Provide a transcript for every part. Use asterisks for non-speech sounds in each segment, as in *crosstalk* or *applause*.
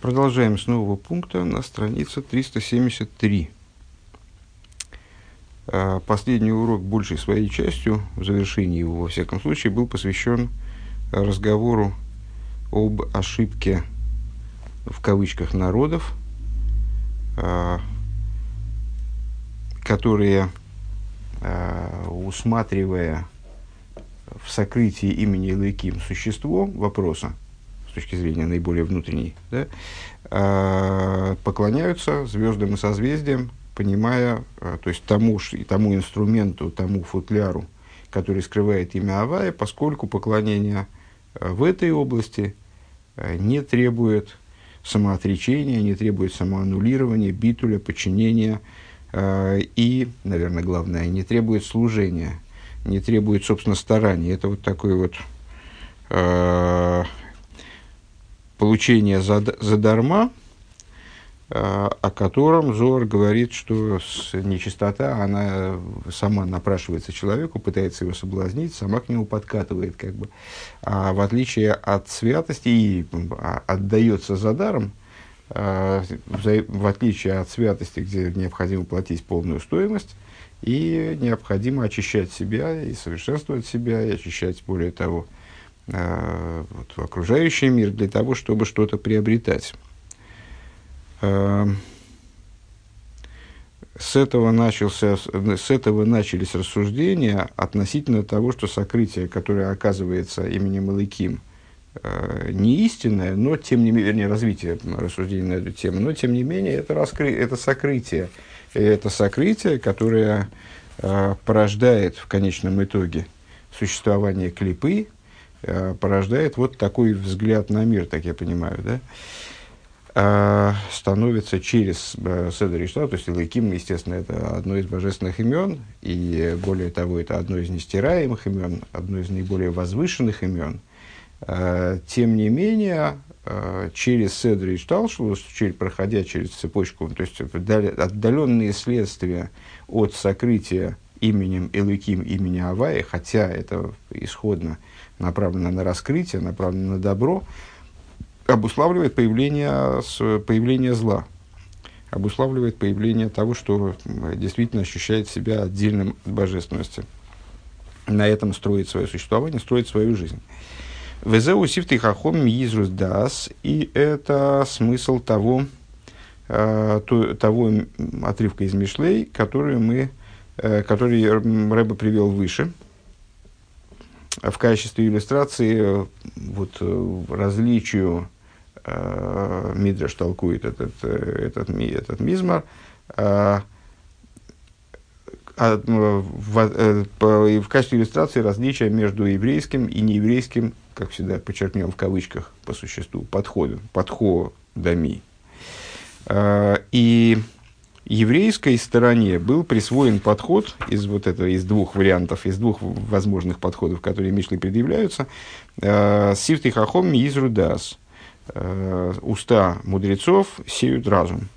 Продолжаем с нового пункта на странице 373. А, последний урок большей своей частью, в завершении его, во всяком случае, был посвящен разговору об ошибке в кавычках народов, а, которые, а, усматривая в сокрытии имени Лыким существо вопроса, точки зрения наиболее внутренней, да, э, поклоняются звездам и созвездиям, понимая, э, то есть тому, тому инструменту, тому футляру, который скрывает имя Авая, поскольку поклонение э, в этой области не требует самоотречения, не требует самоаннулирования, битуля, подчинения и, наверное, главное, не требует служения, не требует, собственно, старания. Это вот такой вот получение задарма, э, о котором Зор говорит, что нечистота, она сама напрашивается человеку, пытается его соблазнить, сама к нему подкатывает, как бы. А в отличие от святости и а, отдается за даром, э, в отличие от святости, где необходимо платить полную стоимость, и необходимо очищать себя и совершенствовать себя, и очищать, более того, э, вот, окружающий мир для того, чтобы что-то приобретать. Э, с этого, начался, с этого начались рассуждения относительно того, что сокрытие, которое оказывается именем Илыким, э, не истинное, но тем не менее, вернее, развитие рассуждений на эту тему, но тем не менее это, раскры, это сокрытие, это сокрытие, которое порождает в конечном итоге существование клипы, порождает вот такой взгляд на мир, так я понимаю, да, э, становится через э, Седер Иштар, то есть Илайким, естественно, это одно из божественных имен, и более того, это одно из нестираемых имен, одно из наиболее возвышенных имен. Э, тем не менее, Э, через Седри и Шталшус, через, проходя через цепочку, то есть отдаленные следствия от сокрытия именем Элыким, имени Авая, хотя это исходно направлено на раскрытие, направлено на добро, обуславливает появление, появление зла, обуславливает появление того, что действительно ощущает себя отдельным от божественности. На этом строит свое существование, строит свою жизнь. Везеу сифты хахом мизрус дас. И это смысл того, э, то, того отрывка из Мишлей, который, мы, э, который Рэба привел выше. В качестве иллюстрации э, вот, э, различию э, Мидраш толкует этот, э, этот, этот мизмар. Э, а, в, в, в качестве иллюстрации различия между еврейским и нееврейским как всегда, подчеркнем в кавычках по существу, подходом, подходами. И еврейской стороне был присвоен подход из вот этого, из двух вариантов, из двух возможных подходов, которые Мишле предъявляются. А, Сифты хахом мизрудас. А, уста мудрецов сеют разум.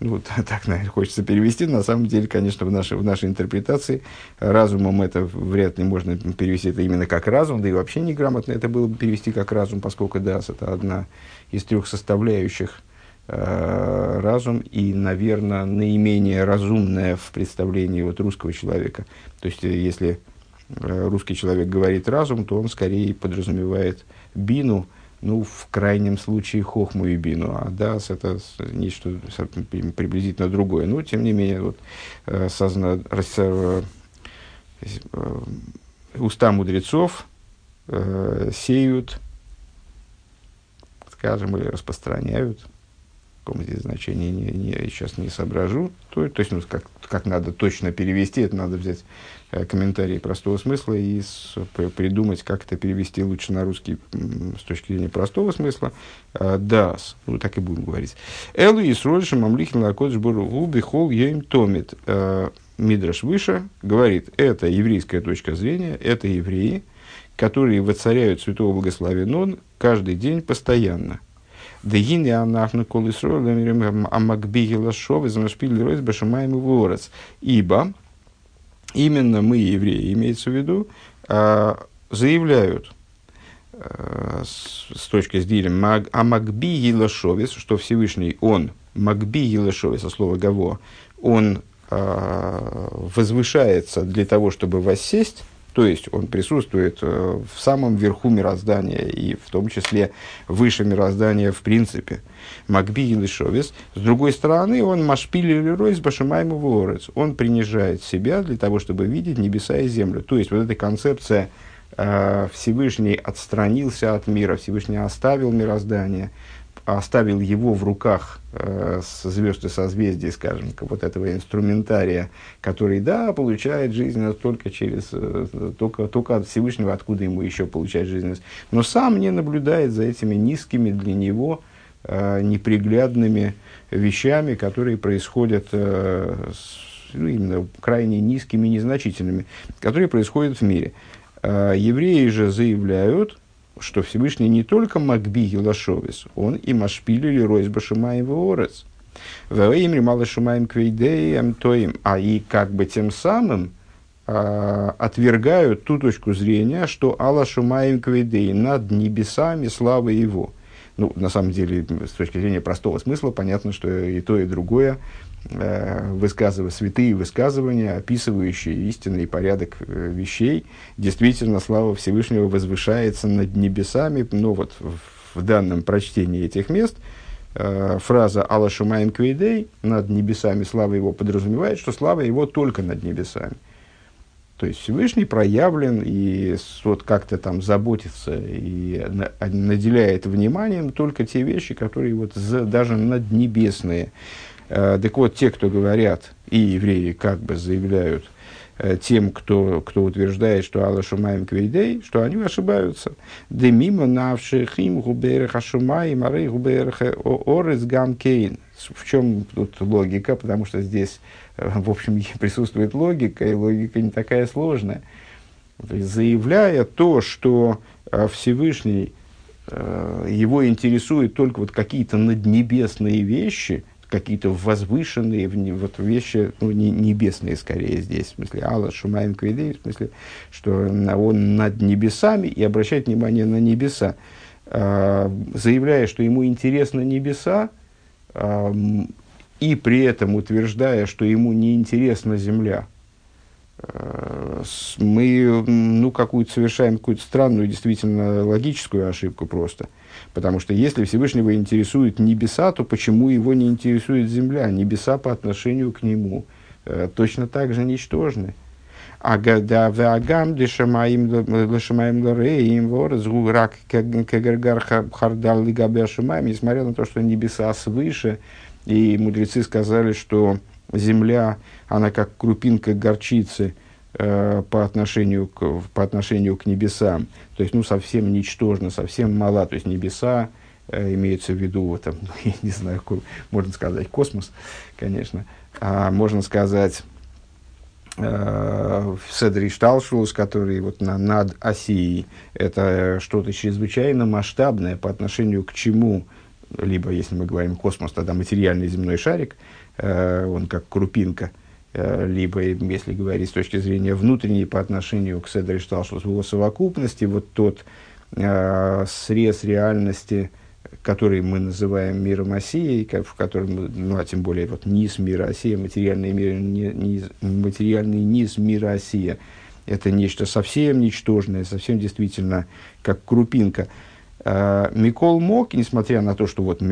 Ну, вот *laughs* так, наверное, хочется перевести. На самом деле, конечно, в нашей, в нашей интерпретации разумом это вряд ли можно перевести это именно как разум, да и вообще неграмотно это было бы перевести как разум, поскольку дас это одна из трех составляющих э, разум и, наверное, наименее разумная в представлении вот русского человека. То есть, если э, русский человек говорит разум, то он скорее подразумевает бину, ну, в крайнем случае, хохму и бину, а дас это нечто приблизительно другое. Но, тем не менее, вот, э, созна, э, э, уста мудрецов э, сеют, скажем, или распространяют, каком здесь значении не, не, сейчас не соображу, то, то есть, ну, как, как надо точно перевести, это надо взять Э, комментарии простого смысла и с, придумать, как это перевести лучше на русский с точки зрения простого смысла. Э, ну так и будем говорить. Элу и сродишем мамлихин лакодж бургу бихол ейм томит. Э, Мидраш выше говорит, это еврейская точка зрения, это евреи, которые воцаряют святого благословен каждый день постоянно. Дегини анахну колесролем амакбигила шов из нашпиль ройс башамаем ворец. Ибо именно мы, евреи, имеется в виду, а, заявляют с, с точки зрения а Елашовец, что Всевышний, он, Магби Елашовец, со слова Гаво, он э, возвышается для того, чтобы воссесть, то есть он присутствует э, в самом верху мироздания и в том числе выше мироздания в принципе. Макби Елишовис. С другой стороны, он машпили лерой с башимаем. Он принижает себя для того, чтобы видеть небеса и землю. То есть вот эта концепция э, Всевышний отстранился от мира, Всевышний оставил мироздание – оставил его в руках э, звезд и созвездий, скажем, вот этого инструментария, который, да, получает жизненность только через, э, только, только от Всевышнего, откуда ему еще получать жизненность, но сам не наблюдает за этими низкими для него э, неприглядными вещами, которые происходят э, с, ну, именно крайне низкими, незначительными, которые происходят в мире. Э, евреи же заявляют, что Всевышний не только Макби Гилашовис, он и Машпили или Ройсба Шумаем Ворец. Вэймри Мало Шумаем Квейдеем Тоим. А и как бы тем самым а, отвергают ту точку зрения, что Алла Шумаем Квейдей над небесами славы его. Ну, на самом деле, с точки зрения простого смысла, понятно, что и то, и другое высказывая святые высказывания, описывающие истинный порядок э, вещей, действительно слава Всевышнего возвышается над небесами. Но вот в, данном прочтении этих мест э, фраза «Алла Шумаем Квейдей» над небесами слава его подразумевает, что слава его только над небесами. То есть Всевышний проявлен и вот как-то там заботится и наделяет вниманием только те вещи, которые вот за, даже наднебесные. Э, так вот, те, кто говорят, и евреи как бы заявляют э, тем, кто, кто утверждает, что Алла Шумаем Квейдей, что они ошибаются. Демима навших им губерах Ашумаем, арей губерах орес гам кейн. В чем тут логика? Потому что здесь, э, в общем, *laughs* присутствует логика, и логика не такая сложная. Заявляя то, что Всевышний его интересует только вот какие-то наднебесные вещи – какие-то возвышенные вот вещи, ну, не, небесные скорее здесь, в смысле, Алла Шумаем Квейдей, в смысле, что он над небесами и обращает внимание на небеса, э, заявляя, что ему интересны небеса, э, и при этом утверждая, что ему не интересна земля, э, мы ну, какую-то совершаем какую-то странную, действительно логическую ошибку просто – Потому что если Всевышнего интересует небеса, то почему его не интересует земля? Небеса по отношению к нему э, точно так же ничтожны. Агам дешамаим лореим ворзгу рак кагергар хардал лигабя шумаем, несмотря на то, что небеса свыше, и мудрецы сказали, что земля, она как крупинка горчицы – Э, по, отношению к, по отношению к небесам, то есть ну, совсем ничтожно, совсем мала, то есть небеса э, имеются в виду, там, *laughs* я не знаю, какой, можно сказать космос, конечно, а можно сказать э, Седри Шталшус, который вот на, над Осией, это что-то чрезвычайно масштабное по отношению к чему, либо, если мы говорим космос, тогда материальный земной шарик, э, он как крупинка – либо, если говорить с точки зрения внутренней по отношению к Седри Шталшус, в его совокупности, вот тот э, срез реальности, который мы называем миром Осией, в котором, ну, а тем более вот низ мира Осия, материальный, мир, низ, материальный низ мира Осия, это нечто совсем ничтожное, совсем действительно как крупинка – Э, Микол мог, несмотря на то, что вот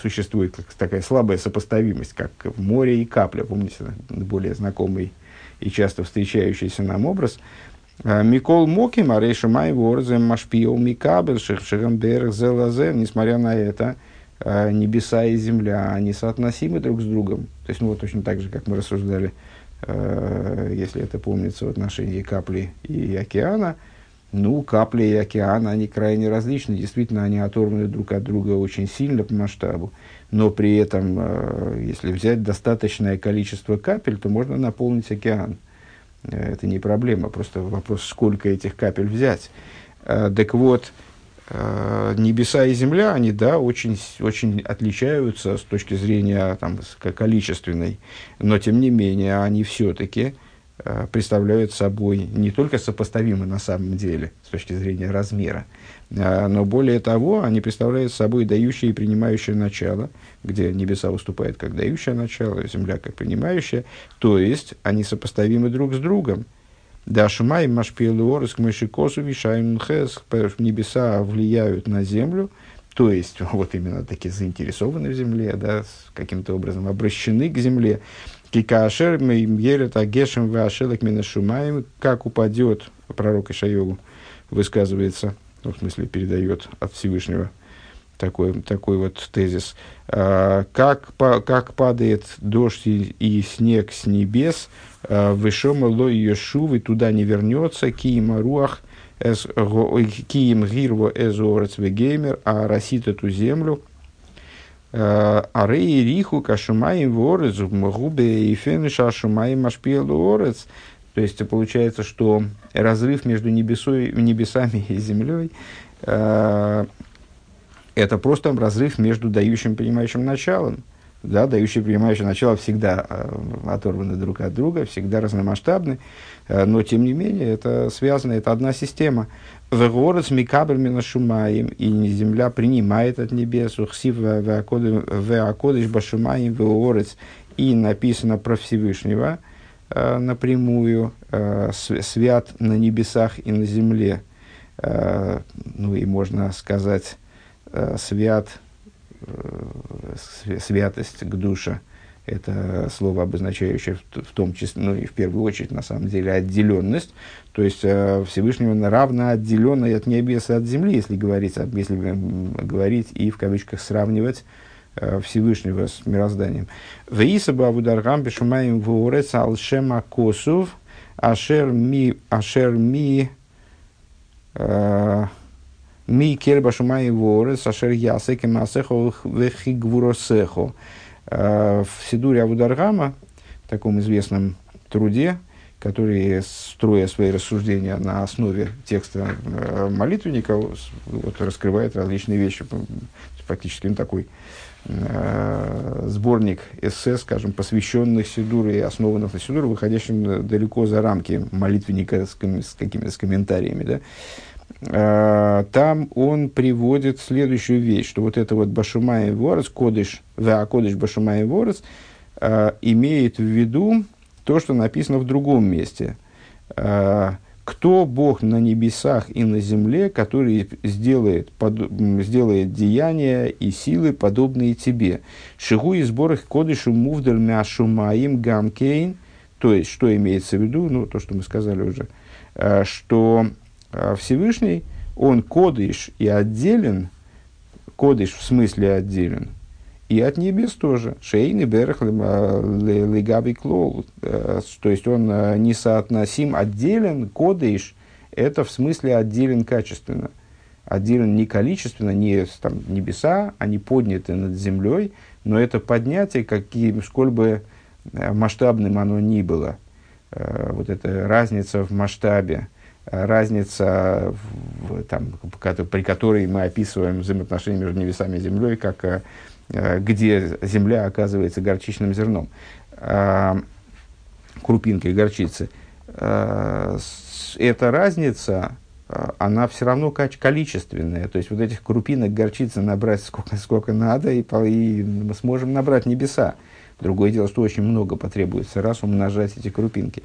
существует такая слабая сопоставимость, как в море и капля, помните, более знакомый и часто встречающийся нам образ, э, Микол Моки, Марейша Май, Ворзем, Машпиол, Микабель, Шехшерамберг, Зелазем, несмотря на это, э, небеса и земля, они соотносимы друг с другом. То есть, ну, вот точно так же, как мы рассуждали, если это помнится, в отношении капли и океана – ну, капли и океана, они крайне различны. Действительно, они оторваны друг от друга очень сильно по масштабу. Но при этом, э, если взять достаточное количество капель, то можно наполнить океан. Э, это не проблема, просто вопрос, сколько этих капель взять. Э, так вот, небеса и земля, они, да, очень, очень отличаются с точки зрения там, количественной, но тем не менее они все-таки представляют собой не только сопоставимы на самом деле с точки зрения размера, э, но более того, они представляют собой дающее и принимающее начало, где небеса уступают как дающее начало, земля как принимающая, то есть они сопоставимы друг с другом. Дашмай машпиелуорс к мышикосу вишаем хэс, небеса влияют на землю, то есть *laughs* вот именно такие заинтересованы в земле, да, каким-то образом обращены к земле. Кикашер меймерет агешем вашелек минашумаем, как упадет, пророк Ишайогу высказывается, ну, в смысле передает от Всевышнего такой, такой вот тезис. А, как, по, как падает дождь и, и снег с небес, а, вышома ло Йошув, туда не вернется, киима руах, киим гирво эзорец вегеймер, а росит эту землю, а рей риху кашумаем ворец, губе и фениш ашумаем ашпиел орец. То есть получается, что разрыв между небесой, небесами и землей э, это просто разрыв между дающим и принимающим началом. Да, дающие и принимающие начало всегда э, оторваны друг от друга, всегда разномасштабны, э, но тем не менее это связано, это одна система. Вегорец микабель шумаем, и земля принимает от небес, ухсив веакодыш башумаем веорец, и написано про Всевышнего э, напрямую, свят на небесах и на земле. Ну и можно сказать, свят, святость к душе – это слово, обозначающее в, том числе, ну и в первую очередь, на самом деле, отделенность. То есть э, Всевышнего равно отделенной от небес и от земли, если говорить, если говорить и в кавычках сравнивать э, Всевышнего с мирозданием. Веисаба авударгам бешумаем вуорец алшема косув ашер ми ашер ми э, ми керба шумаем вуорец ашер ясеке масехо вехигвуросехо. В Сидуре Авударгама, таком известном труде, который, строя свои рассуждения на основе текста э, молитвенника, вот, раскрывает различные вещи. Фактически он такой э, сборник эссе, скажем, посвященных Сидуре и основанных на Сидуре, выходящим далеко за рамки молитвенника с, с какими-то с комментариями. Да? Э, там он приводит следующую вещь, что вот это вот Башумай Ворос, Кодыш, да, Кодыш Башумай Ворос, э, имеет в виду то, что написано в другом месте. Э, кто Бог на небесах и на земле, который сделает, под, сделает деяния и силы, подобные тебе? Шигу и сбор их кодышу мувдаль мяшумаим гамкейн. То есть, что имеется в виду, ну, то, что мы сказали уже, что Всевышний, он кодыш и отделен, кодыш в смысле отделен, и от небес тоже. Шейный берех легаби клол. Э, то есть он э, несоотносим, отделен, кодыш, это в смысле отделен качественно. Отделен не количественно, не там, небеса, они подняты над землей, но это поднятие, каким, сколь бы э, масштабным оно ни было. Вот эта разница в масштабе, разница, в, там, при которой мы описываем взаимоотношения между небесами и землей, как, э, где земля оказывается горчичным зерном, э, крупинкой горчицы. Э, эта разница, она все равно количественная. То есть вот этих крупинок горчицы набрать сколько, сколько надо, и, и мы сможем набрать небеса. Другое дело, что очень много потребуется, раз умножать эти крупинки.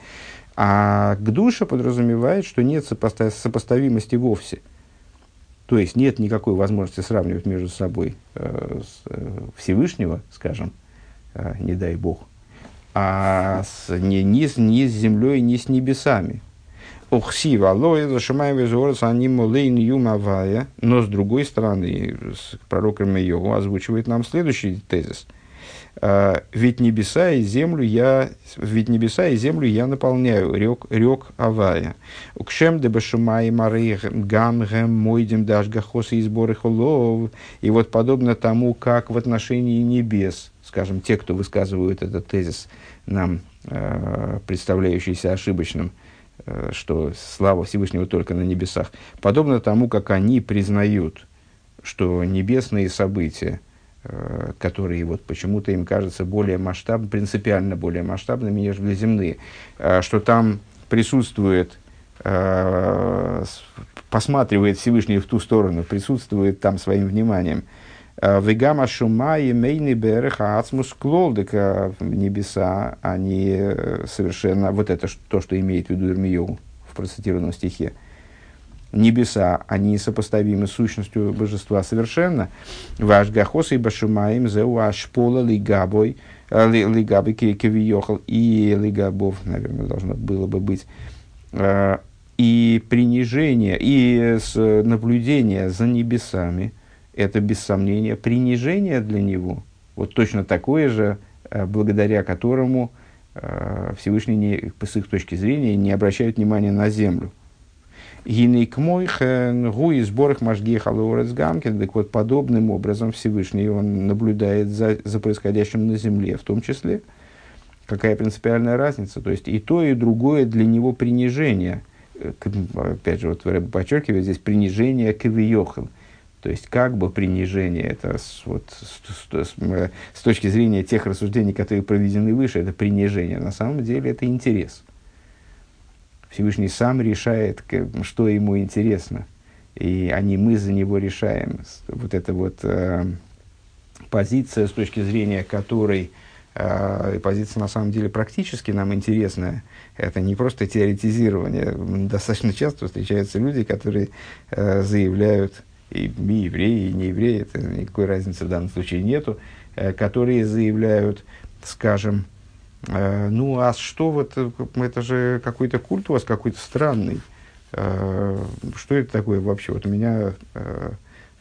А к душе подразумевает, что нет сопоставимости вовсе. То есть нет никакой возможности сравнивать между собой э, с, э, Всевышнего, скажем, э, не дай Бог, а с, ни, с, ни с землей, ни с небесами. Охсива, алоэ, зашимаем визуорец, они молейн юмавая. Но с другой стороны, пророком Йогу озвучивает нам следующий тезис – ведь небеса и землю я, ведь небеса и землю я наполняю, рек, рек Авая. Укшем де башумай мары гам гэм мойдем даш гахосы и сборы холов. И вот подобно тому, как в отношении небес, скажем, те, кто высказывают этот тезис, нам э, представляющийся ошибочным, э, что слава Всевышнего только на небесах, подобно тому, как они признают, что небесные события – которые вот почему-то им кажутся более масштабными, принципиально более масштабными, нежели земные, э, что там присутствует, э, посматривает Всевышний в ту сторону, присутствует там своим вниманием. Вегама шума и мейни береха ацмус клолдека небеса, они совершенно, вот это то, что имеет в виду Ирмиеву в процитированном стихе, небеса, они сопоставимы с сущностью божества совершенно. Ваш гахос и башумаем зеу ашпола лигабой, э, лигабы кевиохал и лигабов, наверное, должно было бы быть. Э, и принижение, и наблюдение за небесами, это без сомнения принижение для него. Вот точно такое же, э, благодаря которому Всевышний, не, с их точки зрения, не обращает внимания на землю – Гинейк мойхен, гуи сборах мажги халорец гамкин. Так вот, подобным образом Всевышний он наблюдает за, за происходящим на земле, в том числе. Какая принципиальная разница? То есть и то, и другое для него принижение. Опять же, вот подчеркиваю здесь принижение к Ивиохам. То есть, как бы принижение, это с, вот, с, с, с, с точки зрения тех рассуждений, которые проведены выше, это принижение. На самом деле это интерес. Всевышний сам решает, что ему интересно. И а не мы за него решаем. Вот эта вот э, позиция, с точки зрения которой э, позиция на самом деле практически нам интересная. Это не просто теоретизирование. Достаточно часто встречаются люди, которые э, заявляют, и, и евреи, и не евреи, это никакой разницы в данном случае нету, э, которые заявляют, скажем, ну, а что вот, э, это же какой-то культ у вас какой-то странный. Э, что это такое вообще? Вот у меня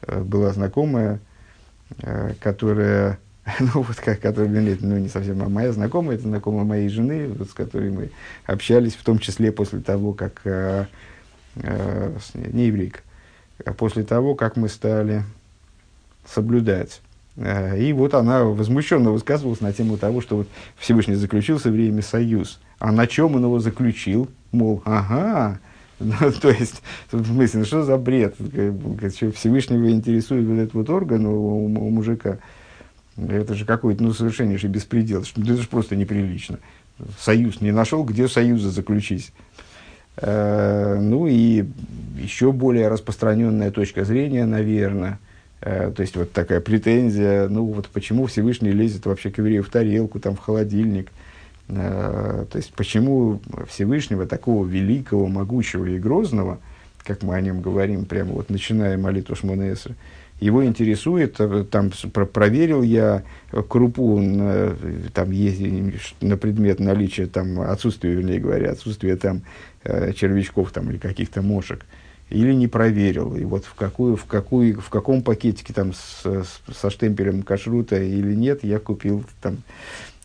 была знакомая, которая, *laughs* ну, вот как, которая, блин, ну, не совсем а моя знакомая, это знакомая моей жены, вот, с которой мы общались, в том числе после того, как, не еврейка, а после того, как мы стали соблюдать Э, и вот она возмущенно высказывалась на тему того, что вот Всевышний заключил со евреями союз. А на чем он его заключил? Мол, ага, *laughs* ну, то есть, в смысле, ну что за бред? Всевышнего интересует вот этот вот орган у, у, у мужика. Это же какой-то, ну, совершеннейший беспредел. Это же просто неприлично. Союз не нашел, где союза заключить. Э, ну и еще более распространенная точка зрения, наверное – Э, то есть вот такая претензия, ну вот почему Всевышний лезет вообще к еврею в тарелку, там в холодильник. Э, то есть почему Всевышнего, такого великого, могучего и грозного, как мы о нем говорим, прямо вот начиная молитву Шмонесра, его интересует, э, там проверил я крупу на, там есть, на предмет наличия, там отсутствия, вернее говоря, отсутствия там червячков там, или каких-то мошек или не проверил, и вот в, какую, в, какую, в каком пакетике там с, с, со штемпелем кашрута или нет, я купил там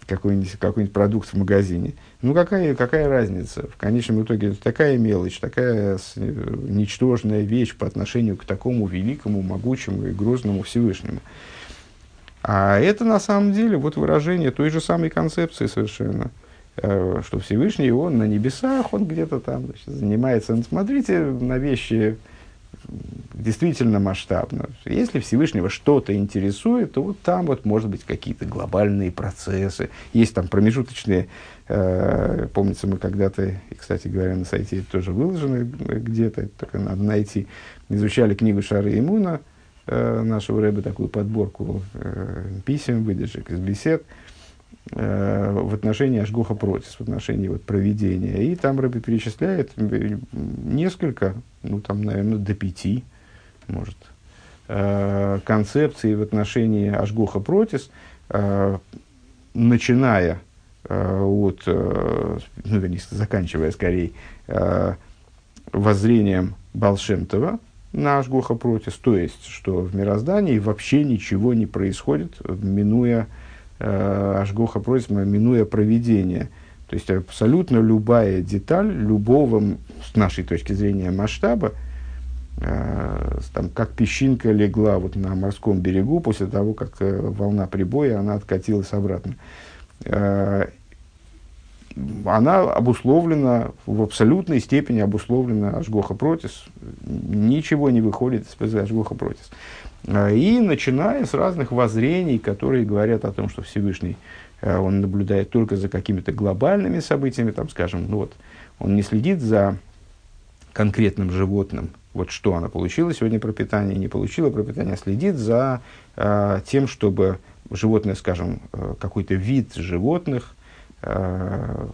какой-нибудь, какой-нибудь продукт в магазине. Ну, какая, какая разница? В конечном итоге это такая мелочь, такая ничтожная вещь по отношению к такому великому, могучему и грозному Всевышнему. А это на самом деле вот выражение той же самой концепции совершенно – Э, что Всевышний, он на небесах, он где-то там значит, занимается. Ну, смотрите на вещи действительно масштабно. Если Всевышнего что-то интересует, то вот там вот может быть какие-то глобальные процессы. Есть там промежуточные, э, помнится, мы когда-то, и, кстати говоря, на сайте тоже выложено где-то, только надо найти, изучали книгу Шары Имуна, э, нашего рэба, такую подборку э, писем, выдержек из бесед, э, Э, в отношении Ашгуха Протис, в отношении вот, проведения. И там Рэбби перечисляет несколько, ну там, наверное, до пяти, может, э, концепций в отношении Ашгуха Протис, э, начиная от, ну, вернее, заканчивая скорее воззрением Балшемтова на Ашгуха Протис, то есть, что в мироздании вообще ничего не происходит, минуя э, Ашгоха просит, минуя проведение. То есть абсолютно любая деталь любого, с нашей точки зрения, масштаба, э, там, как песчинка легла вот на морском берегу после того, как э, волна прибоя, она откатилась обратно. Э, она обусловлена, в абсолютной степени обусловлена Ашгоха Протис. Ничего не выходит из Ашгоха Протис. И начиная с разных воззрений, которые говорят о том, что Всевышний, он наблюдает только за какими-то глобальными событиями, там, скажем, ну вот, он не следит за конкретным животным, вот что она получила сегодня пропитание, не получила пропитание, а следит за э, тем, чтобы животное, скажем, э, какой-то вид животных, э,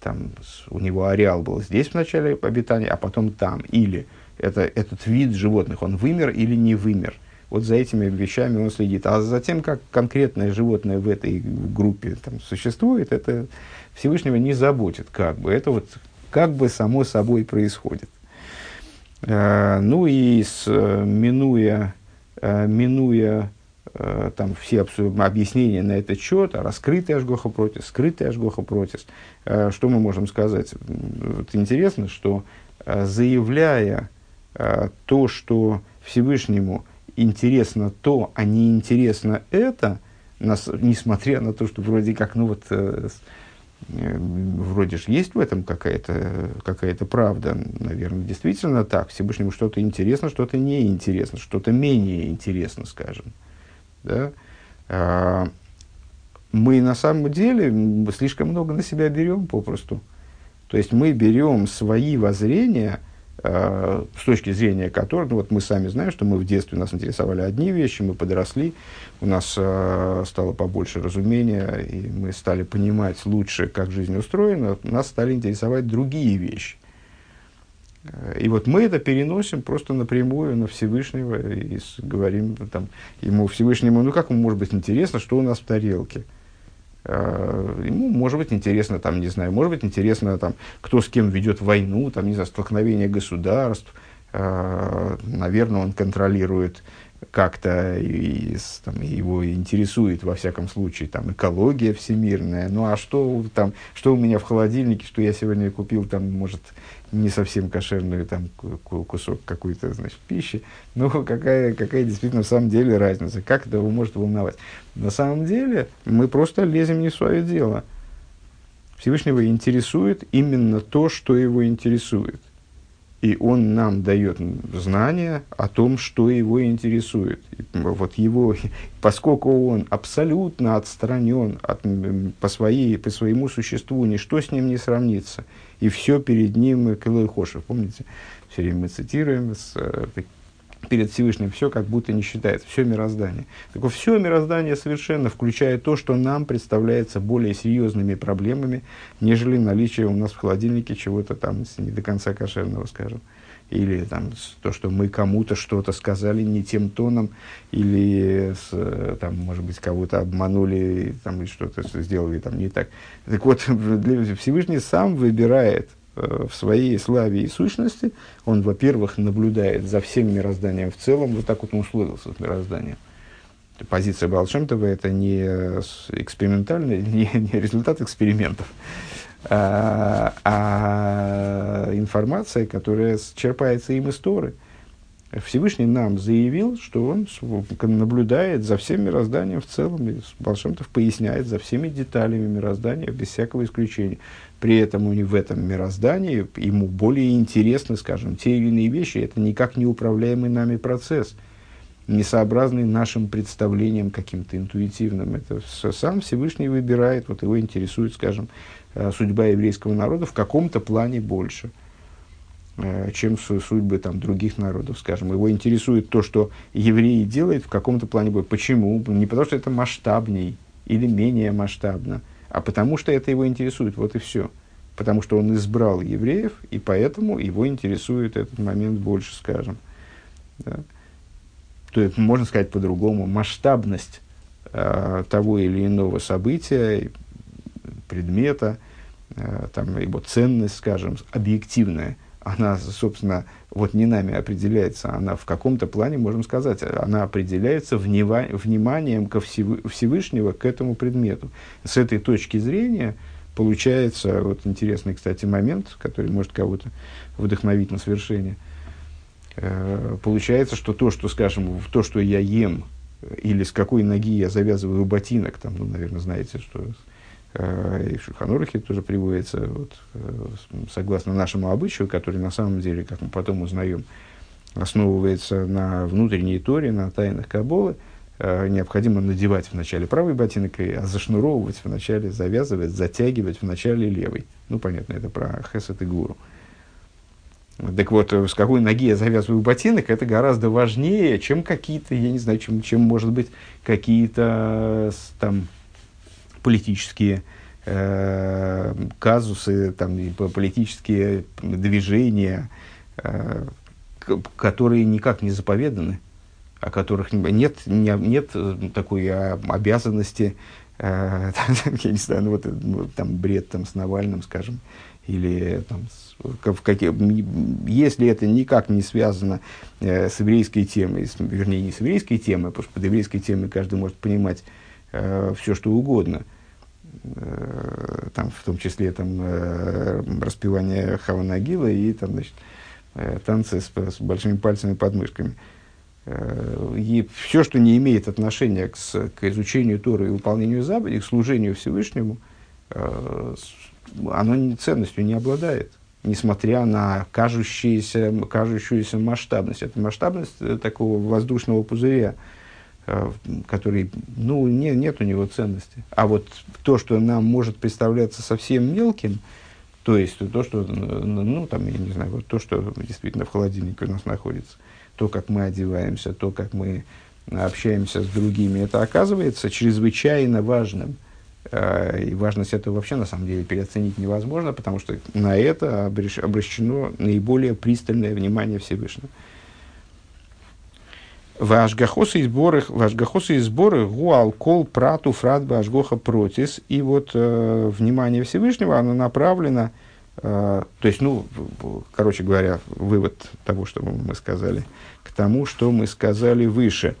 там у него ареал был здесь в начале обитания, а потом там, или это, этот вид животных, он вымер или не вымер. Вот за этими вещами он следит. А за тем, как конкретное животное в этой группе там, существует, это Всевышнего не заботит, как бы. Это вот как бы само собой происходит. Э, ну и с, э, минуя, э, минуя там все объяснения на этот счет, а раскрытый Ашгоха протис, скрытый Ашгоха протис, что мы можем сказать? Вот интересно, что заявляя то, что Всевышнему интересно то, а не интересно это, нас, несмотря на то, что вроде как, ну вот, Э, вроде же есть в этом какая-то какая правда. Наверное, действительно так. Всевышнему что-то интересно, что-то неинтересно, что-то менее интересно, скажем. Да? А, мы на самом деле слишком много на себя берем попросту. То есть мы берем свои воззрения – Э, с точки зрения которых, ну, вот мы сами знаем, что мы в детстве нас интересовали одни вещи, мы подросли, у нас э, стало побольше разумения, и мы стали понимать лучше, как жизнь устроена, нас стали интересовать другие вещи. Э, и вот мы это переносим просто напрямую на Всевышнего и говорим там, ему Всевышнему, ну как ему может быть интересно, что у нас в тарелке – Э, ему может быть интересно, там, не знаю, может быть интересно, там, кто с кем ведет войну, там, не знаю, столкновение государств. Э, наверное, он контролирует как-то и, там, его интересует, во всяком случае, там, экология всемирная. Ну, а что, там, что у меня в холодильнике, что я сегодня купил, там, может, не совсем кошерный там, кусок какой-то значит, пищи. Ну, какая, какая действительно в самом деле разница? Как это его может волновать? На самом деле мы просто лезем не в свое дело. Всевышнего интересует именно то, что его интересует. И он нам дает знания о том, что его интересует. И вот его, *laughs* поскольку он абсолютно отстранен от, по, своей, по своему существу, ничто с ним не сравнится – и все перед ним Килой Хошев. Помните, все время мы цитируем с, э, перед Всевышним все как будто не считается, все мироздание. Так вот, все мироздание совершенно, включая то, что нам представляется более серьезными проблемами, нежели наличие у нас в холодильнике чего-то там не до конца кошерного, скажем или там, то, что мы кому-то что-то сказали не тем тоном, или с, там, может быть, кого-то обманули, там, или что-то сделали там, не так. Так вот, *laughs* Всевышний сам выбирает э, в своей славе и сущности, он, во-первых, наблюдает за всем мирозданием в целом, вот так вот он условился с мирозданием. Позиция Балшемтова – это не экспериментальный, *laughs* не, не результат экспериментов, а, а информация, которая черпается им из Торы. Всевышний нам заявил, что он наблюдает за всем мирозданием в целом, и Балшемтов поясняет за всеми деталями мироздания, без всякого исключения. При этом в этом мироздании ему более интересны, скажем, те или иные вещи. Это никак не управляемый нами процесс, несообразный нашим представлениям каким-то интуитивным. Это сам Всевышний выбирает, вот его интересует, скажем, Э, судьба еврейского народа в каком-то плане больше, э, чем судьбы там, других народов, скажем. Его интересует то, что евреи делают в каком-то плане больше. Почему? Не потому, что это масштабней или менее масштабно, а потому, что это его интересует. Вот и все. Потому что он избрал евреев, и поэтому его интересует этот момент больше, скажем. Да. То есть, можно сказать по-другому, масштабность э, того или иного события, предмета, Э, там, его ценность, скажем, объективная, она, собственно, вот не нами определяется, она в каком-то плане, можем сказать, она определяется внива- вниманием ко Всев- Всевышнего к этому предмету. С этой точки зрения получается, вот интересный, кстати, момент, который может кого-то вдохновить на совершение, э, получается, что то, что, скажем, то, что я ем, или с какой ноги я завязываю ботинок, там, ну, наверное, знаете, что Э, и в Шульханурахе тоже приводится, вот, э, согласно нашему обычаю, который на самом деле, как мы потом узнаем, основывается на внутренней торе, на тайнах Каболы, э, необходимо надевать в начале правый ботинок, а зашнуровывать в начале, завязывать, затягивать в начале левый. Ну, понятно, это про хесед и гуру. Так вот, с какой ноги я завязываю ботинок, это гораздо важнее, чем какие-то, я не знаю, чем, чем может быть, какие-то там политические э, казусы, там, политические движения, э, которые никак не заповеданы, о которых нет, не, нет такой обязанности, э, *laughs* я не знаю, ну вот ну, там бред там, с Навальным, скажем, или там, в каких, если это никак не связано э, с еврейской темой, с, вернее, не с еврейской темой, потому что под еврейской темой каждый может понимать э, все, что угодно, э, там, в том числе там, э, распевание Хаванагила и там, значит, э, танцы с, с большими пальцами под мышками. Э, и все, что не имеет отношения к, к изучению Торы и выполнению заповедей, к служению Всевышнему, э, оно ценностью не обладает несмотря на кажущуюся, кажущуюся масштабность. Это масштабность э, такого воздушного пузыря, э, который, ну, не, нет у него ценности. А вот то, что нам может представляться совсем мелким, то есть то, что, ну, там, я не знаю, вот то, что действительно в холодильнике у нас находится, то, как мы одеваемся, то, как мы общаемся с другими, это оказывается чрезвычайно важным – Э, и важность этого вообще на самом деле переоценить невозможно, потому что на это обращено наиболее пристальное внимание Всевышнего. Вашгахосы и сборы, вашгахосы и сборы гуалкол прату фратба ашгоха протис. И вот э, внимание Всевышнего, оно направлено, э, то есть, ну, короче говоря, вывод того, что мы сказали, к тому, что мы сказали выше.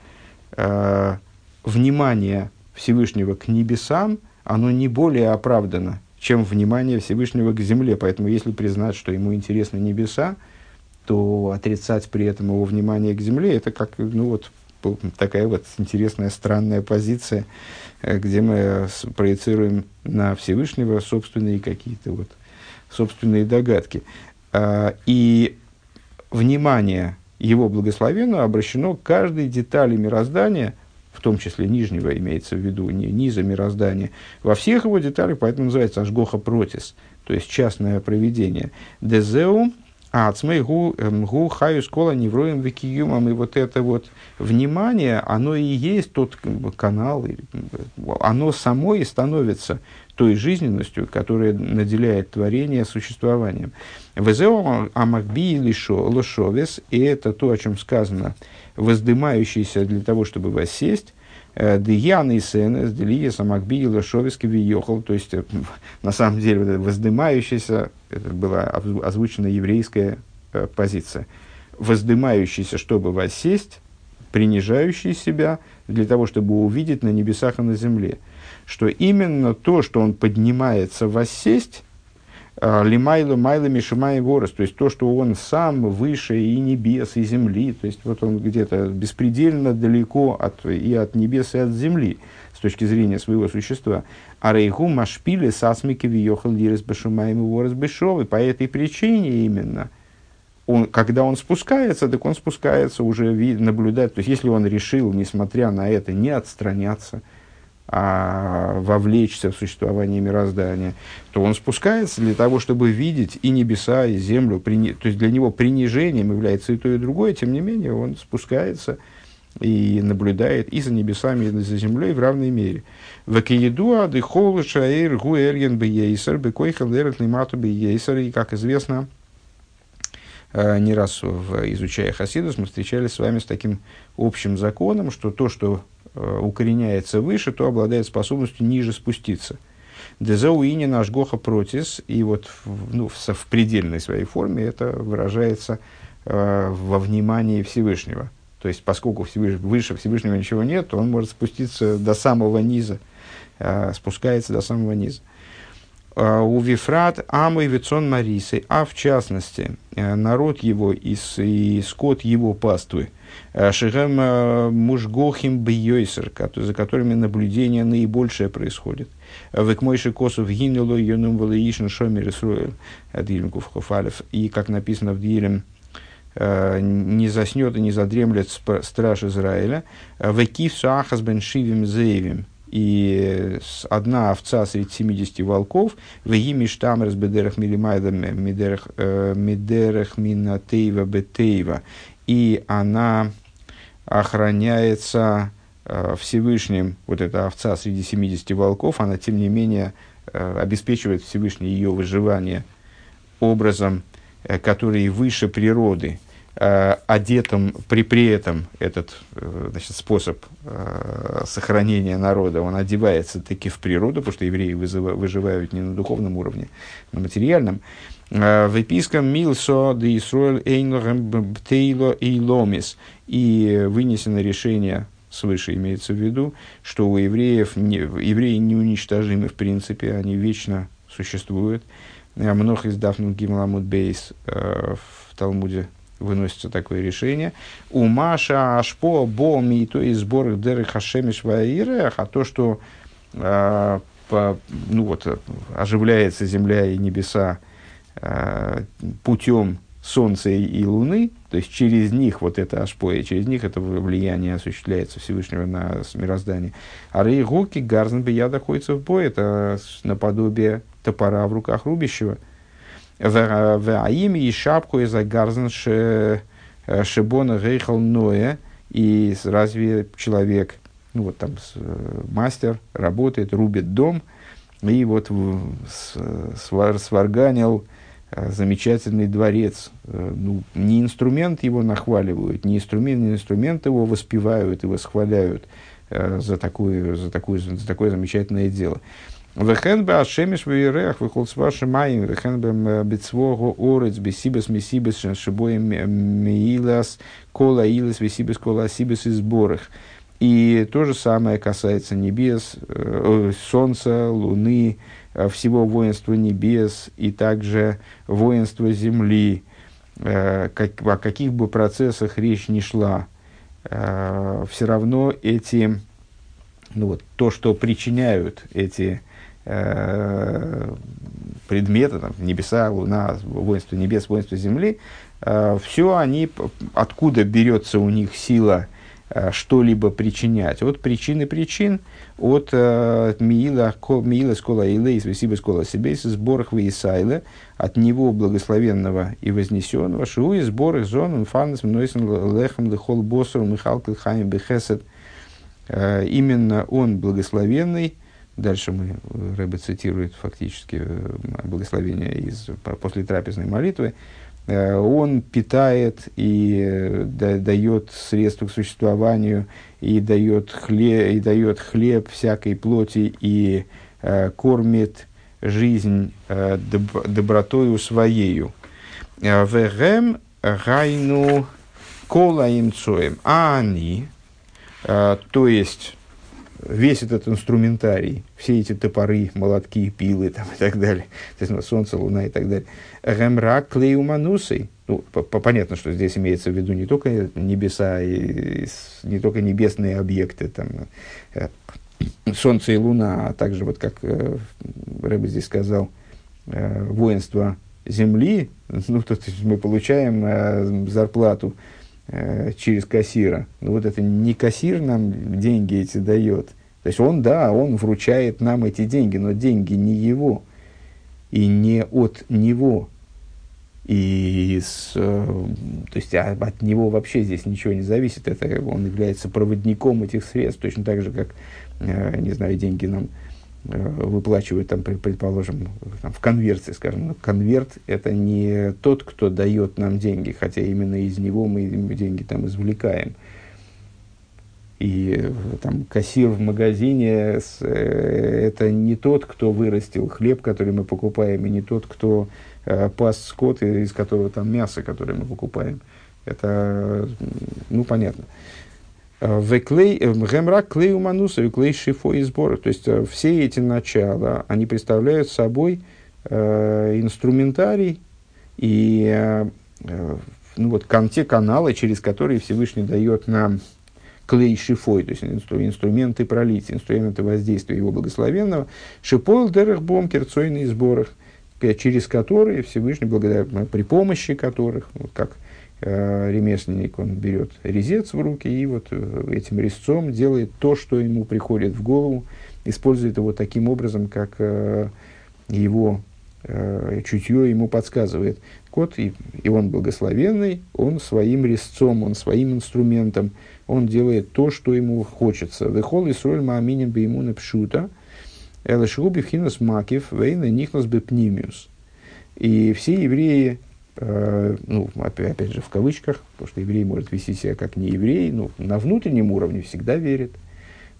Э, внимание Всевышнего к небесам – оно не более оправдано, чем внимание Всевышнего к земле. Поэтому, если признать, что ему интересны небеса, то отрицать при этом его внимание к земле, это как, ну вот, такая вот интересная, странная позиция, э, где мы проецируем на Всевышнего собственные какие-то вот, собственные догадки. А, и внимание его благословенного обращено к каждой детали мироздания – в том числе нижнего имеется в виду, не низа мироздания, во всех его деталях, поэтому называется Ашгоха Протис, то есть частное проведение. Дезеу, Ацмей гу, эм, гу хаю скола невроем викиюмом. И вот это вот внимание, оно и есть тот канал, оно само и становится той жизненностью, которая наделяет творение существованием. Везео амакби лошовес, и это то, о чем сказано – воздымающийся для того, чтобы воссесть, э, Диян и Сенес, Делия, Самакби, Лешовиски, Виехал. То есть, э, на самом деле, вот воздымающийся, это была озвучена еврейская э, позиция. Воздымающийся, чтобы воссесть, принижающий себя для того, чтобы увидеть на небесах и на земле. Что именно то, что он поднимается воссесть, а, Лимайлу Майла Мишимай Ворос, то есть то, что он сам выше и небес, и земли, то есть вот он где-то беспредельно далеко от, и от небес, и от земли с точки зрения своего существа. А Рейгу Машпили Сасмики Виохал Лирес Башимаем Ворос Бешов, и по этой причине именно он, когда он спускается, так он спускается уже наблюдать. То есть, если он решил, несмотря на это, не отстраняться – а, вовлечься в существование мироздания, то он спускается для того, чтобы видеть и небеса, и землю. То есть для него принижением является и то, и другое, тем не менее он спускается и наблюдает и за небесами, и за землей в равной мере. И, как известно, а, не раз изучая Хасидус, мы встречались с вами с таким общим законом, что то, что Э, укореняется выше, то обладает способностью ниже спуститься. Дезауини наш Гоха протис, и вот в, ну, в, в предельной своей форме это выражается э, во внимании Всевышнего. То есть, поскольку Всевыш... выше Всевышнего ничего нет, он может спуститься до самого низа, э, спускается до самого низа. Э, у Вифрат Амы и Вицон Марисы, а в частности, э, народ его и, и скот его паствы – Э, Шигем э, мужгохим бьёйсер, за которыми наблюдение наибольшее происходит. Век мойши косов гинело юнум валаишн шомер исруэль. И как написано в Дилем не заснет и не задремлет страж Израиля. Векив суахас бен шивим заевим. И одна овца среди 70 волков, в ими штам разбедерах милимайда медерах минатеева бетеева. И она охраняется Всевышним, вот эта овца среди 70 волков, она, тем не менее, обеспечивает Всевышний ее выживание образом, который выше природы, э, одетым при, при этом этот э, значит, способ э, сохранения народа, он одевается таки в природу, потому что евреи выживают не на духовном уровне, на материальном. Э, в еписком Милсо де Исруэль Птейло и Ломис. И вынесено решение свыше имеется в виду, что у евреев не, евреи неуничтожимы в принципе, они вечно существуют. Много из Дафну Гимламуд Бейс э, в Талмуде выносится такое решение. У Маша Ашпо Боми, то есть сбор Деры Хашемиш Ваирех, а то, что э, по, ну вот, оживляется земля и небеса э, путем Солнца и Луны, то есть через них вот это ашпоя, через них это влияние осуществляется Всевышнего на мироздание. А рейгуки гарзен бия находится в бой, это наподобие топора в руках рубящего – в Аиме и шапку из Агарзен Шибона Рейхал Ноя. И разве человек, ну вот там мастер работает, рубит дом, и вот свар, сварганил замечательный дворец. Ну, не инструмент его нахваливают, не инструмент, не инструмент его воспевают и восхваляют за, такую, за, такую, за такое замечательное дело. Вехен бы ашемиш вейрех выхолцва шимаим, вехен бы бецвого орец бесибес месибес шибоем меилас кола илас бесибес кола асибес и сборах. И то же самое касается небес, э, солнца, луны, э, всего воинства небес и также воинства земли. Э, как, о каких бы процессах речь не шла, все равно эти, ну вот, то, что причиняют эти предметы, там, небеса, луна, воинство небес, воинство земли, э, все они, откуда берется у них сила э, что-либо причинять. От причины причин, от Миила, Миила Скола Илей, Свесиба Скола Себейс, сборах Вейсайла, от него благословенного и вознесенного, Шиуи сборах зон, Фанес, Мнойсен, Лехам, Лехол, Босор, Михал, Килхайм, Бехесет. Именно он благословенный, Дальше мы, э, Рэбе цитирует фактически э, благословение из, после трапезной молитвы. Э, он питает и дает средства к существованию, и дает, хлеб, и дает хлеб всякой плоти, и кормит жизнь добротою своею. Вегем гайну кола имцоем. А они, то есть весь этот инструментарий, все эти топоры, молотки, пилы там, и так далее, то есть, ну, солнце, луна и так далее, ремрак клеуманусой, ну, по, по, понятно, что здесь имеется в виду не только небеса, и, не только небесные объекты, там, э, солнце и луна, а также, вот как э, Рэбе здесь сказал, э, воинство земли, ну, то есть мы получаем э, зарплату Э, через кассира. Но вот это не кассир нам деньги эти дает. То есть он, да, он вручает нам эти деньги, но деньги не его и не от него. И с, э, то есть а, от него вообще здесь ничего не зависит. Это он является проводником этих средств, точно так же, как, э, не знаю, деньги нам Э, выплачивают, там, предположим, там, в конверте, скажем, конверт это не тот, кто дает нам деньги, хотя именно из него мы деньги там извлекаем. И э, там кассир в магазине э, это не тот, кто вырастил хлеб, который мы покупаем, и не тот, кто э, пас скот, из которого там мясо, которое мы покупаем. Это, ну, понятно. Веклей, гемра клей умануса, веклей шифо и сборы. То есть все эти начала, они представляют собой инструментарий и ну, вот, кон, те каналы, через которые Всевышний дает нам клей шифой, то есть инстру, инструменты пролития, инструменты воздействия его благословенного, шипойл дерах бом керцойный сборах, через которые Всевышний, благодаря, при помощи которых, вот как э, ремесленник, он берет резец в руки и вот э, этим резцом делает то, что ему приходит в голову, использует его таким образом, как э, его э, чутье ему подсказывает. Вот, и, и он благословенный, он своим резцом, он своим инструментом, он делает то, что ему хочется. Вехол и соль мааминин бы ему напшута, элешруби хинас макив, вейна нихнас бы пнимиус. И все евреи, э, ну, опять, опять же, в кавычках, потому что еврей может вести себя как не еврей, но на внутреннем уровне всегда верит,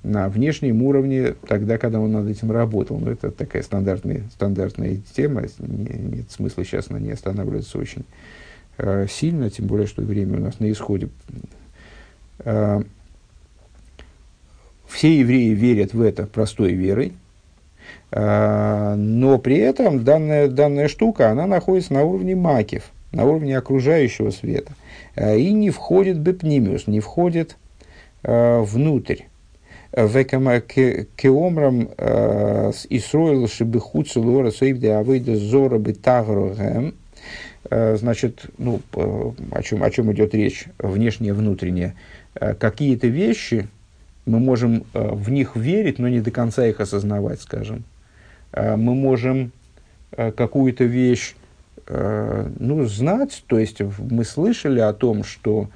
на внешнем уровне тогда, когда он над этим работал. Но это такая стандартная, стандартная тема, не, нет смысла сейчас на ней останавливаться очень э, сильно, тем более, что время у нас на исходе. Э, все евреи верят в это простой верой, а, но при этом данная, данная штука, она находится на уровне макив, на уровне окружающего света. А, и не входит бепнимиус, не входит внутрь. Кеомрам с Исроил Шибихуцу Лора Сейвде Авейда Зора Бетагрогэм. Значит, ну, о чем, о чем идет речь, внешнее, внутреннее. Какие-то вещи, мы можем в них верить, но не до конца их осознавать, скажем. Э, мы можем э, какую-то вещь э, ну, знать, то есть мы слышали о том, что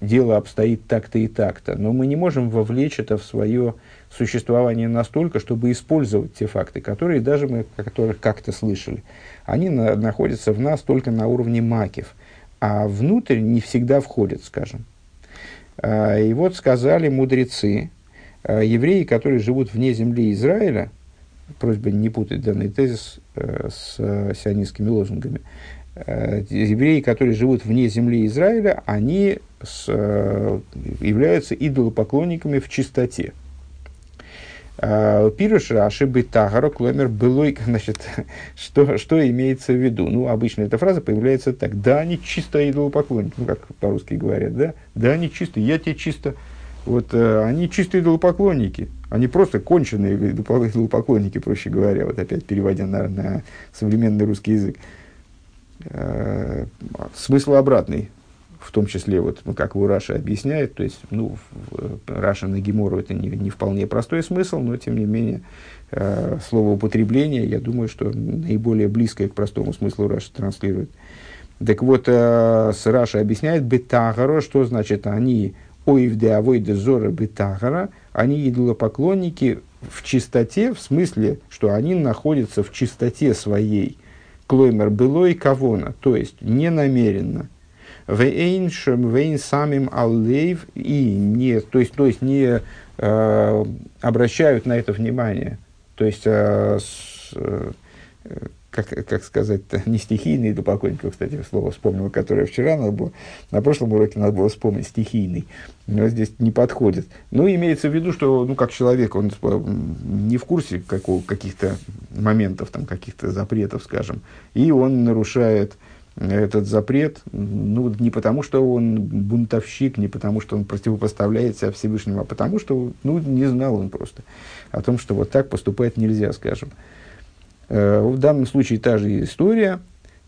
дело обстоит так-то и так-то, но мы не можем вовлечь это в свое существование настолько, чтобы использовать те факты, которые даже мы, которых как-то слышали. Они на, находятся в нас только на уровне макив, а внутрь не всегда входят, скажем. И вот сказали мудрецы, евреи, которые живут вне земли Израиля, просьба не путать данный тезис э, с сионистскими лозунгами. Э, евреи, которые живут вне земли Израиля, они э, являются идолопоклонниками в чистоте. Э, Пируш Раши Бетагара Кломер Белой, *laughs* значит, что, что имеется в виду? Ну, обычно эта фраза появляется так, да, они чисто идолопоклонники, ну, как по-русски говорят, да, да, они чисто, я тебе чисто, вот, э, они чистые идолопоклонники, они просто конченые идолопоклонники, проще говоря, вот опять переводя на, на современный русский язык. Э, смысл обратный, в том числе, вот, ну, как его Раши объясняет, то есть, ну, Раши на Гемору это не, не вполне простой смысл, но, тем не менее, э, слово употребление, я думаю, что наиболее близкое к простому смыслу Раша транслирует. Так вот, э, с Раша объясняет бетагаро, что значит они оивде авойде зора бетагара, они идолопоклонники в чистоте, в смысле, что они находятся в чистоте своей, клоймер было и кавона, то есть не намеренно. Вейн вейн самим аллейв и не, то есть, то есть не э, обращают на это внимание. То есть э, с, э, как, как сказать-то, не стихийный идолопоклонник, кстати, слово вспомнил, которое вчера надо было, на прошлом уроке надо было вспомнить, стихийный, но здесь не подходит. Ну, имеется в виду, что, ну, как человек, он не в курсе какого, каких-то моментов, там, каких-то запретов, скажем, и он нарушает этот запрет, ну, не потому, что он бунтовщик, не потому, что он противопоставляет себя Всевышнему, а потому, что, ну, не знал он просто о том, что вот так поступать нельзя, скажем. Э, в данном случае та же история.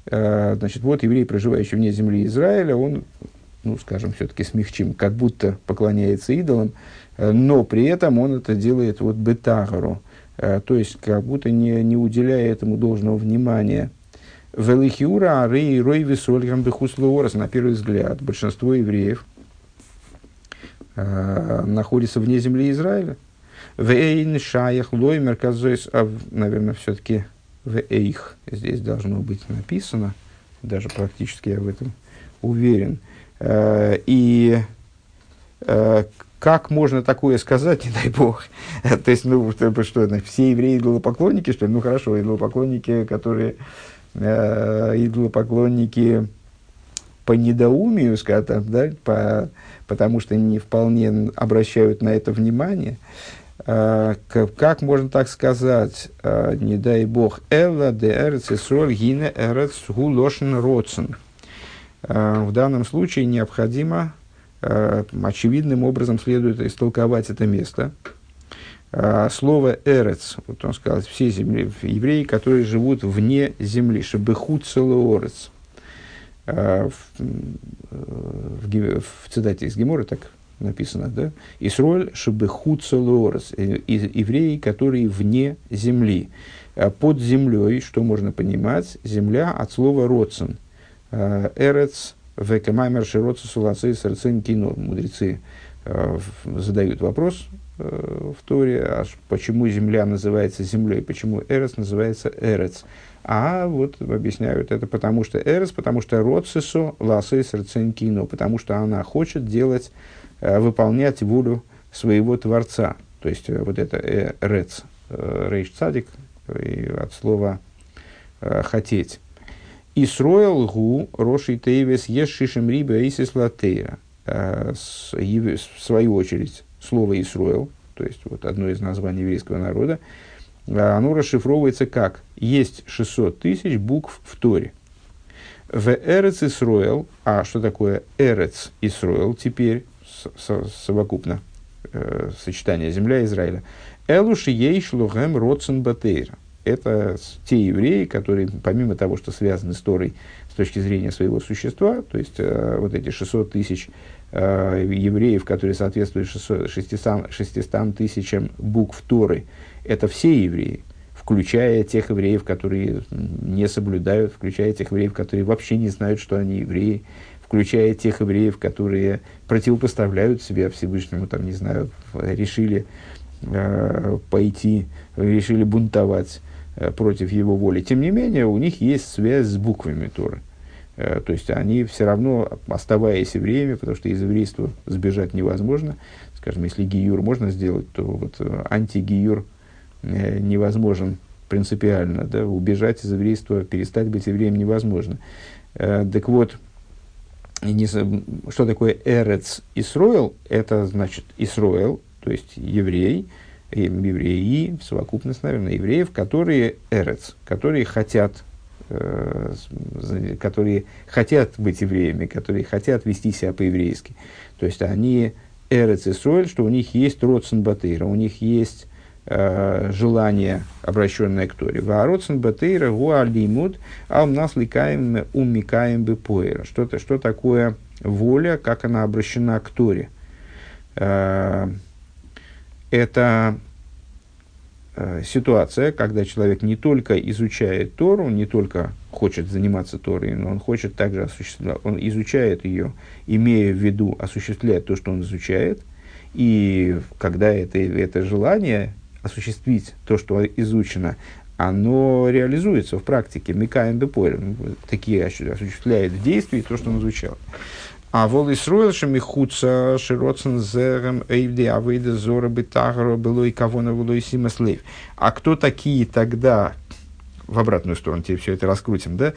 Э, значит, вот еврей, проживающий вне земли Израиля, он, ну, скажем, все-таки смягчим, как будто поклоняется идолам, э, но при этом он это делает вот бетагару, то есть как будто не, не уделяя этому должного внимания. Велихиура арей рой висольгам бехуслуорас, на первый взгляд, большинство евреев находится вне земли Израиля – Вейн шаях лой мерказойс, а, наверное, все-таки вейх здесь должно быть написано, даже практически я в этом уверен. Э, и э, как можно такое сказать, *laughs* не дай бог? То есть, ну, что все евреи идолопоклонники, что ли? Ну, хорошо, идолопоклонники, которые э, идолопоклонники по недоумию, скажем, да, по, потому что не вполне обращают на это внимание. А, как можно так сказать, а, не дай бог, Элла де эрец исроль гине эрец гулошен роцен. А, в данном случае необходимо очевидным образом следует истолковать это место. Слово «эрец», вот он сказал, все земли, евреи, которые живут вне земли, шебехут целоорец. в, в, в цитате из Гемора так написано, да? Исроль, чтобы хуцелорс, евреи, которые вне земли. Под землей, что можно понимать, земля от слова родсен. Эрец, векамаймер, широцу, сулацей, сарцин, кино. Мудрецы задают вопрос, Э, в Торе, а почему земля называется землей, почему Эрес называется Эрец. А вот объясняют это потому, что Эрес, потому что Роцисо ласы сердценкино, потому что она хочет делать, э, выполнять волю своего Творца. То есть э, вот это Эрец, Рейш Цадик, от слова хотеть. Исроил гу роши тейвес ешишем риба исис латейра. В свою очередь, слово Исруэл, то есть вот одно из названий еврейского народа, а, оно расшифровывается как «есть 600 тысяч букв в Торе». В Эрец Исруэл, а что такое Эрец Исруэл теперь, совокупно, э, сочетание земля Израиля, Элуши ей шлухем родсен батейра. Это те евреи, которые, помимо того, что связаны с Торой с точки зрения своего существа, то есть э, вот эти 600 тысяч э, евреев, которые соответствуют 600, 600, 600 тысячам букв Торы, это все евреи, включая тех евреев, которые не соблюдают, включая тех евреев, которые вообще не знают, что они евреи, включая тех евреев, которые противопоставляют себя Всевышнему, там, не знаю, решили э, пойти, решили бунтовать э, против его воли. Тем не менее, у них есть связь с буквами Торы. Э, то есть они все равно, оставаясь евреями, потому что из еврейства сбежать невозможно, скажем, если гиюр можно сделать, то вот э, антигиюр э, невозможен принципиально, да, убежать из еврейства, перестать быть евреем невозможно. Так вот, что такое Эрец Исроил? Это значит Исроил, то есть еврей, евреи, совокупность, наверное, евреев, которые Эрец, которые хотят которые хотят быть евреями, которые хотят вести себя по-еврейски. То есть они эрец и соль, что у них есть родсен батыра, у них есть э, желание, обращенное к Торе. Ваародсен батыра гуалимут, а у нас ликаем умикаем бы поэра. Что, что такое воля, как она обращена к Торе? Э, это Э, ситуация, когда человек не только изучает Тору, не только хочет заниматься Торой, но он хочет также осуществлять, он изучает ее, имея в виду осуществлять то, что он изучает, и когда это, это желание осуществить то, что изучено, оно реализуется в практике. Микаем Бепойлем такие осуществляет в действии то, что он изучал. А вол Исруэл шемихуца широцен зерем эйвди авейда зора бетагро было и кого на было и симаслейв. А кто такие тогда, в обратную сторону теперь все это раскрутим, да?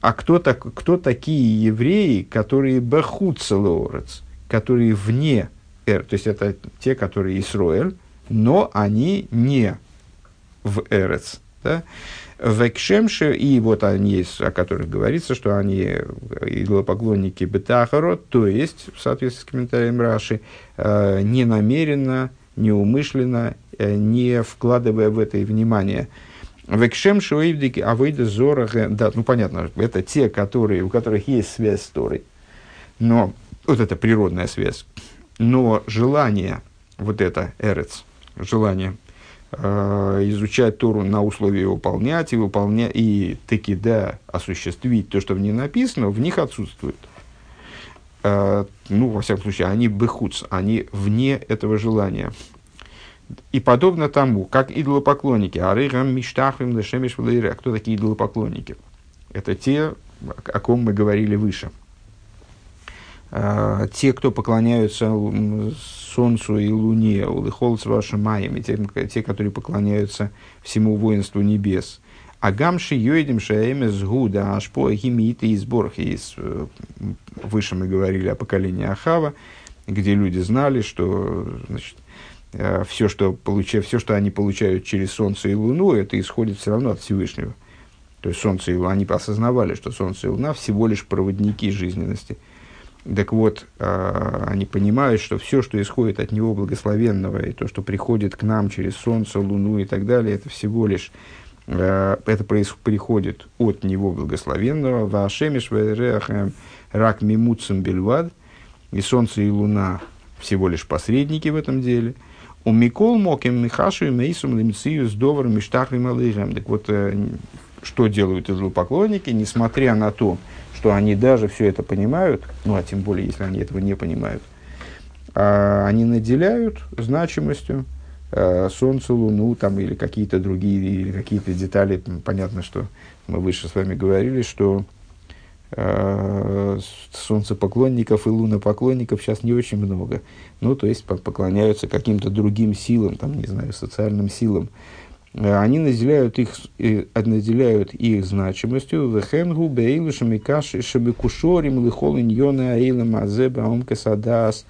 А кто, так, кто такие евреи, которые бахуца лорец, которые вне эр, то есть это те, которые Исруэль, но они не в эрец, да? Векшемши, и вот они, о которых говорится, что они идолопоклонники Бетахарот, то есть, в соответствии с комментарием Раши, э, не намеренно, неумышленно, э, не вкладывая в это и внимание. Векшем шуэйвдики авейда зорах, да, ну понятно, это те, которые, у которых есть связь с Торой, но вот это природная связь, но желание, вот это эрец, желание изучать Тору на условии выполнять и выполнять, и таки да, осуществить то, что в ней написано, в них отсутствует. Э, ну, во всяком случае, они бехуц, они вне этого желания. И подобно тому, как идолопоклонники, арейрам миштахвим лешемиш а кто такие идолопоклонники? Это те, о ком мы говорили выше. Э, те, кто поклоняются Солнцу и Луне, улыхол с вашим маем, и те, те, которые поклоняются всему воинству небес. А гамши йойдем шаэмес гуда ашпо гимиты и сборх. Э, выше мы говорили о поколении Ахава, где люди знали, что значит, э, все, что, получа, все, что они получают через Солнце и Луну, это исходит все равно от Всевышнего. То есть Солнце и Луна, они осознавали, что Солнце и Луна всего лишь проводники жизненности – так вот, э, они понимают, что все, что исходит от него благословенного, и то, что приходит к нам через Солнце, Луну и так далее, это всего лишь Э, это приходит от него благословенного. Вашемиш рак мимуцем бельвад. И солнце и луна всего лишь посредники в этом деле. У Микол Моким Михашу и Мейсум Лемцию с Доваром Миштахлим Алыгем. Так вот, э, что делают идолопоклонники, несмотря на то, что они даже все это понимают, ну а тем более, если они этого не понимают, а они наделяют значимостью э, Солнце, Луну там, или какие-то другие, или какие-то детали. Понятно, что мы выше с вами говорили, что э, солнцепоклонников и лунопоклонников сейчас не очень много. Ну, то есть поклоняются каким-то другим силам, там, не знаю, социальным силам. Э, они наделяют их, э, наделяют их значимостью. Вехенгу бейлу шамикаш шабекушорим лихол иньона аила мазеба омкасадас.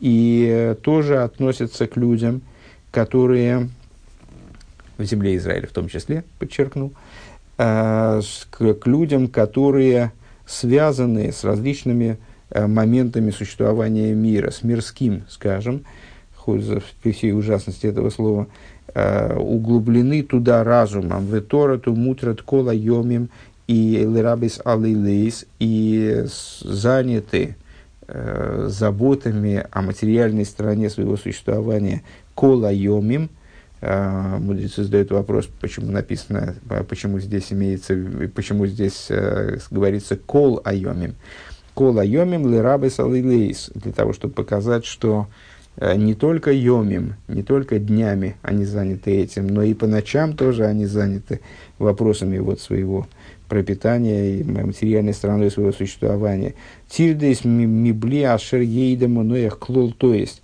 И э, тоже относятся к людям, которые в земле Израиля в том числе, подчеркну, к, людям, которые связаны с различными моментами существования мира, с мирским, скажем, хоть при всей ужасности этого слова, углублены туда разумом, в Торату мутрат кола йомим и лерабис алилейс, и заняты э, заботами о материальной стороне своего существования кола йомим, э, мудрецы задают вопрос, почему написано, почему здесь имеется, почему здесь э, говорится кол айомим. Кол айомим лерабис алилейс, для того, чтобы показать, что Э, не только йомим, не только днями они заняты этим, но и по ночам тоже они заняты вопросами вот своего пропитания и материальной стороной своего существования. Тирдейс мибли ашер ейдам их клол, то есть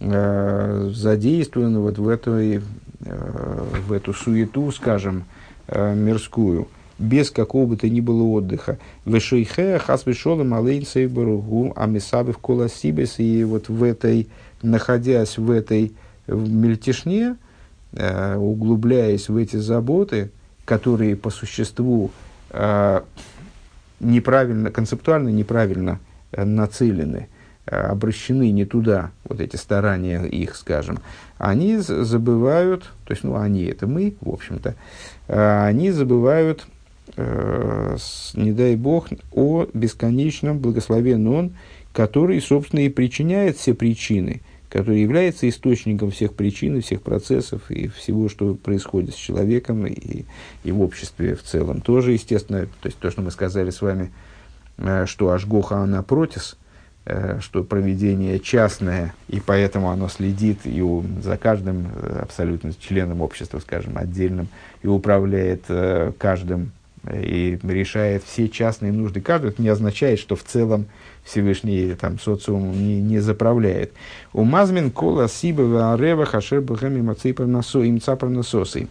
э, задействованы вот в, эту, э, в эту суету, скажем, э, мирскую, без какого бы то ни было отдыха. Вешейхе хас вешолым алейн сейбаругу амисабев коласибес, и вот в этой находясь в этой в мельтешне, э, углубляясь в эти заботы, которые по существу э, неправильно, концептуально неправильно э, нацелены, обращены не туда, вот эти старания их, скажем, они забывают, то есть, ну, они, это мы, в общем-то, они забывают, не дай Бог, о бесконечном благословенном Он, который, собственно, и причиняет все причины – который является источником всех причин и всех процессов и всего, что происходит с человеком и, и в обществе в целом. Тоже, естественно, то есть то, что мы сказали с вами, э, что Ашгоха она протис, э, что проведение частное, и поэтому оно следит и у, за каждым э, абсолютно членом общества, скажем, отдельным, и управляет каждым, и решает все частные нужды каждого, это не означает, что в целом Всевышний там, социум не, не заправляет. У Мазмин кола сиба арева хашер бхами имца пронососы.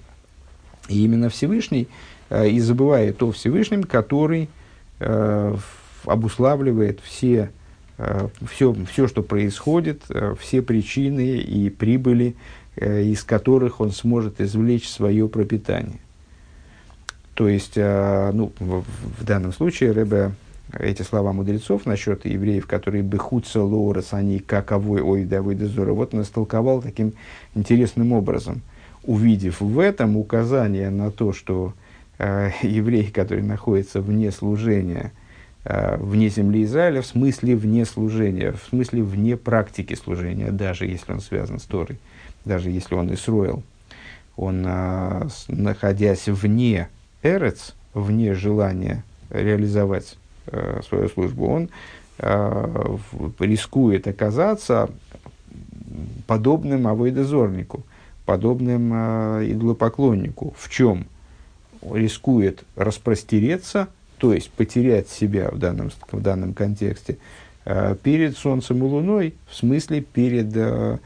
И именно Всевышний э, и забывает о Всевышнем, который э, обуславливает все, э, все, все, что происходит, э, все причины и прибыли, э, из которых он сможет извлечь свое пропитание. То есть, э, ну, в, данном случае Рэбе эти слова мудрецов насчет евреев, которые бы лоурас, они каковой ой да дозора, вот он истолковал таким интересным образом, увидев в этом указание на то, что э, *laughs* еврей, который находится вне служения, э, вне земли Израиля, в смысле вне служения, в смысле вне практики служения, даже если он связан с Торой, даже если он Исроил, он, э, находясь вне Эрец, вне желания реализовать э, свою службу, он э, рискует оказаться подобным авойдозорнику, подобным э, идолопоклоннику. В чем? Рискует распростереться, то есть потерять себя в данном, в данном контексте э, перед Солнцем и Луной, в смысле перед, э,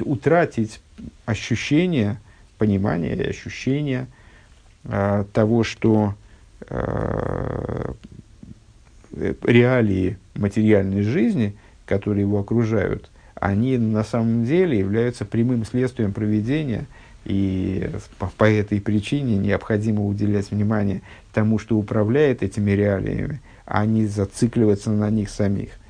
утратить ощущение, понимание и ощущение того, что э, Э, реалии материальной жизни, которые его окружают, они на самом деле являются прямым следствием проведения, и по, по этой причине необходимо уделять внимание тому, что управляет этими реалиями, а не зацикливаться на них самих –